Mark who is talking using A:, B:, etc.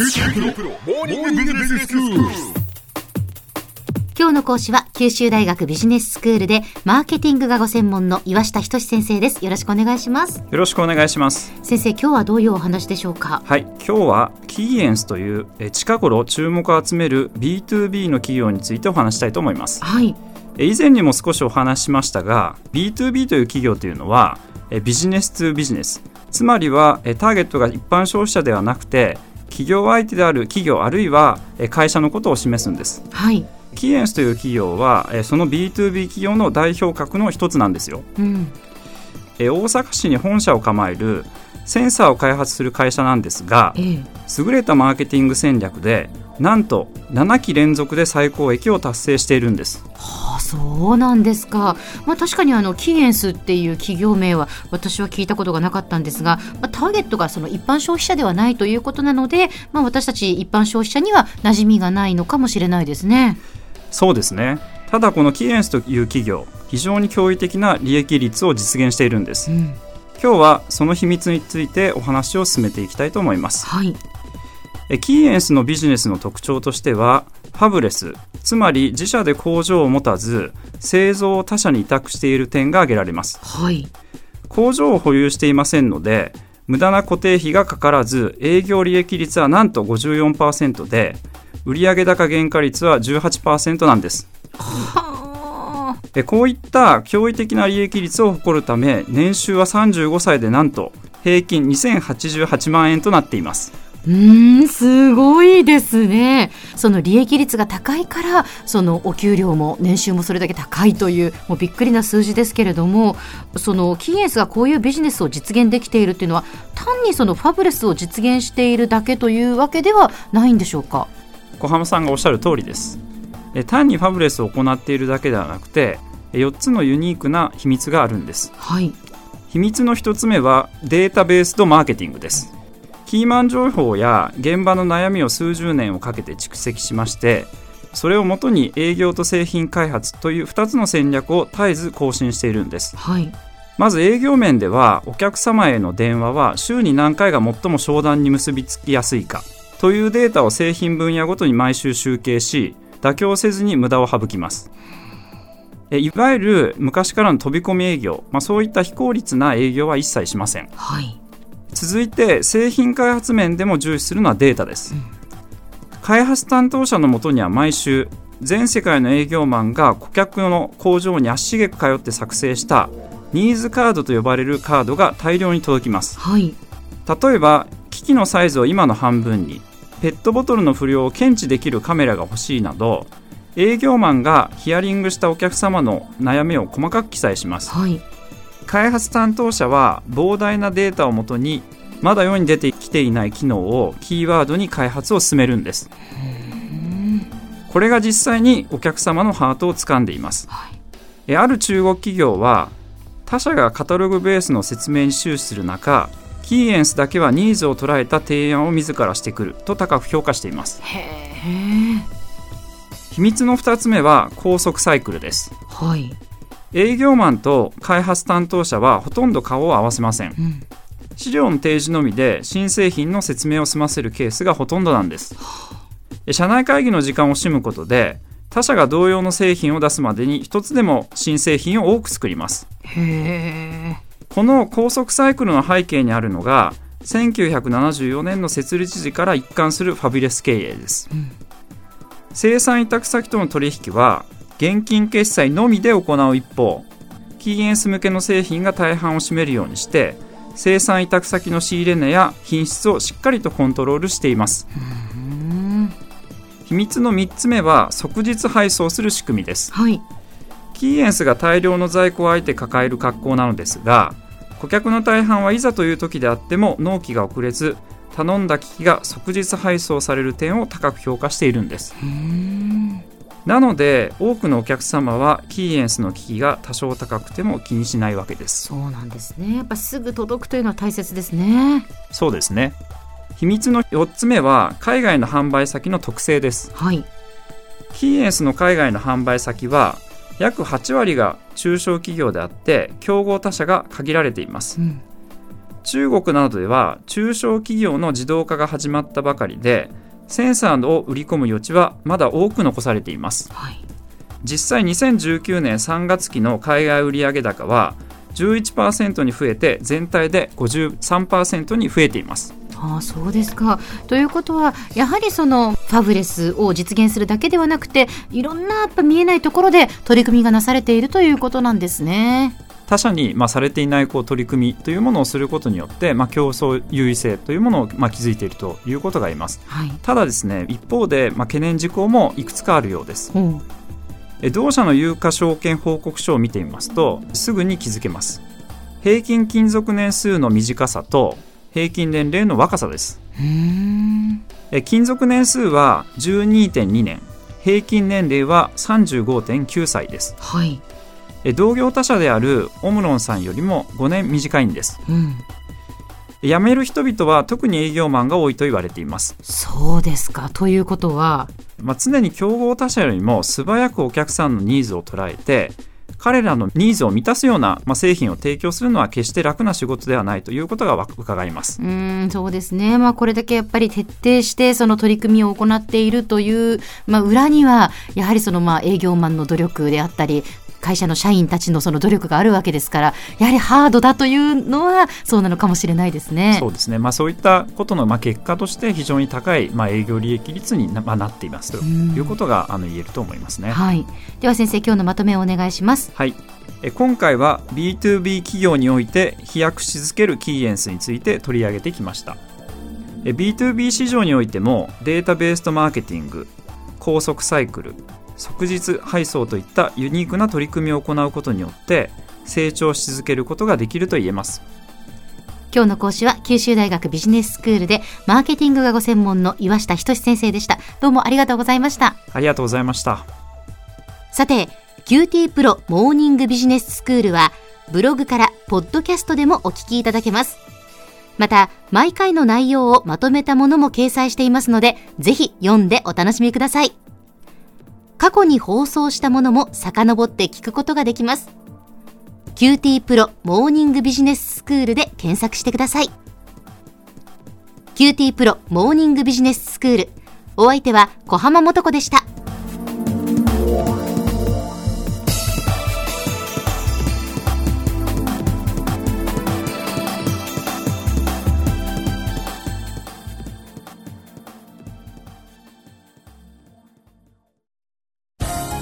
A: 今日の講師は九州大学ビジネススクールでマーケティングがご専門の岩下仁先生です。よろしくお願いします。
B: よろしくお願いします。
A: 先生今日はどういうお話でしょうか？
B: はい今日はキーエンスというえ近頃注目を集める B2B の企業についてお話したいと思います。
A: はい。
B: え以前にも少しお話ししましたが B2B という企業というのはえビジネス2ビジネス。つまりはえターゲットが一般消費者ではなくて企業相手である企業あるいはえ会社のことを示すんです。
A: はい。
B: キーエンスという企業はえその B2B 企業の代表格の一つなんですよ。
A: うん。
B: え大阪市に本社を構えるセンサーを開発する会社なんですが
A: ええ。
B: 優れたマーケティング戦略でなんと7期連続で最高益を達成しているんです。
A: あそうなんですか。まあ確かにあのキーエンスっていう企業名は私は聞いたことがなかったんですが、まあ、ターゲットがその一般消費者ではないということなので、まあ、私たち一般消費者には馴染みがないのかもしれないですね。
B: そうですね。ただこのキーエンスという企業非常に驚異的な利益率を実現しているんです。
A: うん。
B: 今日はその秘密についてお話を進めていきたいと思います。
A: はい。
B: えキーエンスのビジネスの特徴としてはファブレス。つまり自社で工場を持たず製造を他社に委託している点が挙げられます。
A: はい。
B: 工場を保有していませんので無駄な固定費がかからず営業利益率はなんと54%で売上高原価率は18%なんです。こういった驚異的な利益率を誇るため年収は35歳でなんと平均2088万円となっています
A: うーんすごいですね。その利益率が高いからそのお給料も年収もそれだけ高いというもうびっくりな数字ですけれどもそのキーエンスがこういうビジネスを実現できているっていうのは単にそのファブレスを実現しているだけというわけではないんでしょうか？
B: 小浜さんがおっしゃる通りです。え単にファブレスを行っているだけではなくて4つのユニークな秘密があるんです。
A: はい。
B: 秘密の1つ目はデータベースとマーケティングですキーマン情報や現場の悩みを数十年をかけて蓄積しましてそれをもとに営業と製品開発という2つの戦略を絶えず更新しているんです。
A: はい。
B: まず営業面ではお客様への電話は週に何回が最も商談に結びつきやすいかというデータを製品分野ごとに毎週集計し妥協せずに無駄を省きます。えいわゆる昔からの飛び込み営業、まあ、そういった非効率な営業は一切しません。
A: はい
B: 続いて製品開発面でも重視するのはデータです、開発担当者のもとには毎週全世界の営業マンが顧客の工場に足しげく通って作成したニーズカードと呼ばれるカードが大量に届きます。
A: はい。
B: 例えば機器のサイズを今の半分にペットボトルの不良を検知できるカメラが欲しいなど営業マンがヒアリングしたお客様の悩みを細かく記載します。
A: はい
B: 開発担当者は膨大なデータをもとにまだ世に出てきていない機能をキーワードに開発を進めるんです。これが実際にお客様のハートを掴んでいます。
A: はい。
B: えある中国企業は他社がカタログベースの説明に終始する中キーエンスだけはニーズを捉えた提案を自らしてくると高く評価しています。秘密の2つ目は高速サイクルです。
A: はい
B: 営業マンと開発担当者はほとんど顔を合わせません。
A: うん。
B: 資料の提示のみで新製品の説明を済ませるケースがほとんどなんです。社内会議の時間を惜しむことで他社が同様の製品を出すまでに一つでも新製品を多く作ります。この高速サイクルの背景にあるのが1974年の設立時から一貫するファビュレス経営です、
A: ん。
B: 生産委託先との取引は現金決済のみで行う一方キーエンス向けの製品が大半を占めるようにして生産委託先の仕入れ値や品質をしっかりとコントロールしています。
A: うん
B: 秘密の3つ目は即日配送する仕組みです。
A: はい。
B: キーエンスが大量の在庫をあえて抱える格好なのですが顧客の大半はいざという時であっても納期が遅れず頼んだ機器が即日配送される点を高く評価しているんです。
A: うん
B: なので多くのお客様はキーエンスの機器が多少高くても気にしないわけです。
A: そうなんですね。やっぱすぐ届くというのは大切ですね。
B: そうですね。秘密の4つ目は海外の販売先の特性です。
A: はい。
B: キーエンスの海外の販売先は約8割が中小企業であって競合他社が限られています。
A: うん。
B: 中国などでは中小企業の自動化が始まったばかりでセンサーを売り込む余地はまだ多く残されています、
A: はい
B: 実際2019年3月期の海外売上高は11%に増えて全体で53%に増えています
A: ああそうですか。ということはやはりそのファブレスを実現するだけではなくていろんなやっぱ見えないところで取り組みがなされているということなんですね。
B: 他社に、まあ、されていないこう取り組みというものをすることによって、まあ、競争優位性というものを、まあ、築いているということがあります。
A: はい。
B: ただですね一方で、まあ、懸念事項もいくつかあるようです。
A: おう
B: え同社の有価証券報告書を見てみますとすぐに気づけます。平均勤続年数の短さと平均年齢の若さです。
A: うー。ん。
B: え勤続年数は12.2年。平均年齢は35.9歳です。
A: はい。
B: え同業他社であるオムロンさんよりも5年短いんです
A: うん。
B: 辞める人々は特に営業マンが多いと言われています、
A: そうですか。ということは
B: まあ、常に競合他社よりも素早くお客さんのニーズを捉えて彼らのニーズを満たすような、まあ、製品を提供するのは決して楽な仕事ではないということがわ伺います
A: うーんそうですね、まあ、これだけやっぱり徹底してその取り組みを行っているという、まあ、裏にはやはりそのまあ営業マンの努力であったり会社の社員たちのその努力があるわけですからやはりハードだというのはそうなのかもしれないですね。
B: そうですね、まあ、そういったことのまあ結果として非常に高いまあ営業利益率にな,、まあ、なっていますと
A: うん
B: いうことがあの言えると思いますね。
A: はい、では先生今日のまとめをお願いします。
B: はいえ今回は B2B 企業において飛躍し続けるキーエンスについて取り上げてきましたえ B2B 市場においてもデータベースとマーケティング高速サイクル即日配送といったユニークな取り組みを行うことによって成長し続けることができると言えます
A: 今日の講師は九州大学ビジネススクールでマーケティングがご専門の岩下仁先生でした。どうもありがとうございました。
B: ありがとうございました
A: さて、QT プロモーニングビジネススクールは、ブログからポッドキャストでもお聞きいただけます。また、毎回の内容をまとめたものも掲載していますので、ぜひ読んでお楽しみください。過去に放送したものも遡って聞くことができます。QT プロモーニングビジネススクールで検索してください。QT プロモーニングビジネススクール。お相手は小浜もとこでした。